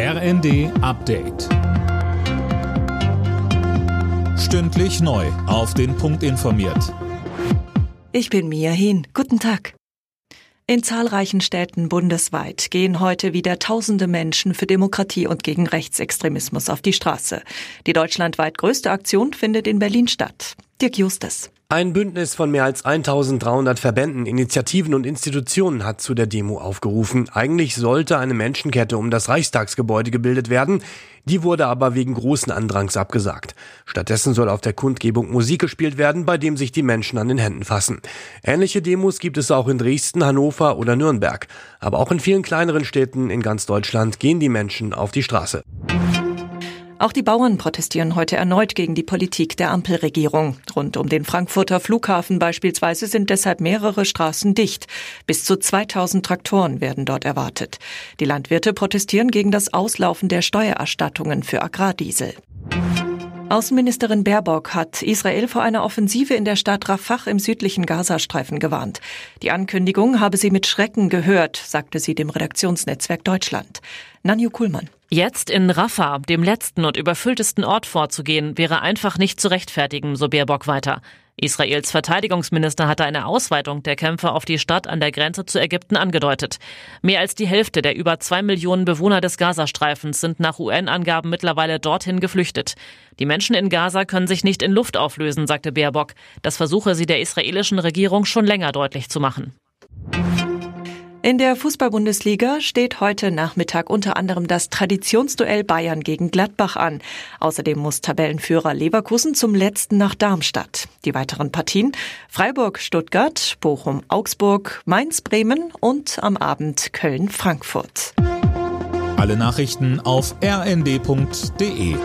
RND Update. Stündlich neu. Auf den Punkt informiert. Ich bin Mia Hin. Guten Tag. In zahlreichen Städten bundesweit gehen heute wieder tausende Menschen für Demokratie und gegen Rechtsextremismus auf die Straße. Die deutschlandweit größte Aktion findet in Berlin statt. Dirk Justus. Ein Bündnis von mehr als 1300 Verbänden, Initiativen und Institutionen hat zu der Demo aufgerufen. Eigentlich sollte eine Menschenkette um das Reichstagsgebäude gebildet werden. Die wurde aber wegen großen Andrangs abgesagt. Stattdessen soll auf der Kundgebung Musik gespielt werden, bei dem sich die Menschen an den Händen fassen. Ähnliche Demos gibt es auch in Dresden, Hannover oder Nürnberg. Aber auch in vielen kleineren Städten in ganz Deutschland gehen die Menschen auf die Straße. Auch die Bauern protestieren heute erneut gegen die Politik der Ampelregierung. Rund um den Frankfurter Flughafen beispielsweise sind deshalb mehrere Straßen dicht. Bis zu 2000 Traktoren werden dort erwartet. Die Landwirte protestieren gegen das Auslaufen der Steuererstattungen für Agrardiesel. Außenministerin Baerbock hat Israel vor einer Offensive in der Stadt Rafah im südlichen Gazastreifen gewarnt. Die Ankündigung habe sie mit Schrecken gehört, sagte sie dem Redaktionsnetzwerk Deutschland. Nanju Kuhlmann. Jetzt in Rafah, dem letzten und überfülltesten Ort vorzugehen, wäre einfach nicht zu rechtfertigen, so Baerbock weiter. Israels Verteidigungsminister hatte eine Ausweitung der Kämpfe auf die Stadt an der Grenze zu Ägypten angedeutet. Mehr als die Hälfte der über zwei Millionen Bewohner des Gazastreifens sind nach UN-Angaben mittlerweile dorthin geflüchtet. Die Menschen in Gaza können sich nicht in Luft auflösen, sagte Baerbock. Das versuche sie der israelischen Regierung schon länger deutlich zu machen. In der Fußball-Bundesliga steht heute Nachmittag unter anderem das Traditionsduell Bayern gegen Gladbach an. Außerdem muss Tabellenführer Leverkusen zum letzten nach Darmstadt. Die weiteren Partien Freiburg, Stuttgart, Bochum, Augsburg, Mainz, Bremen und am Abend Köln, Frankfurt. Alle Nachrichten auf rnd.de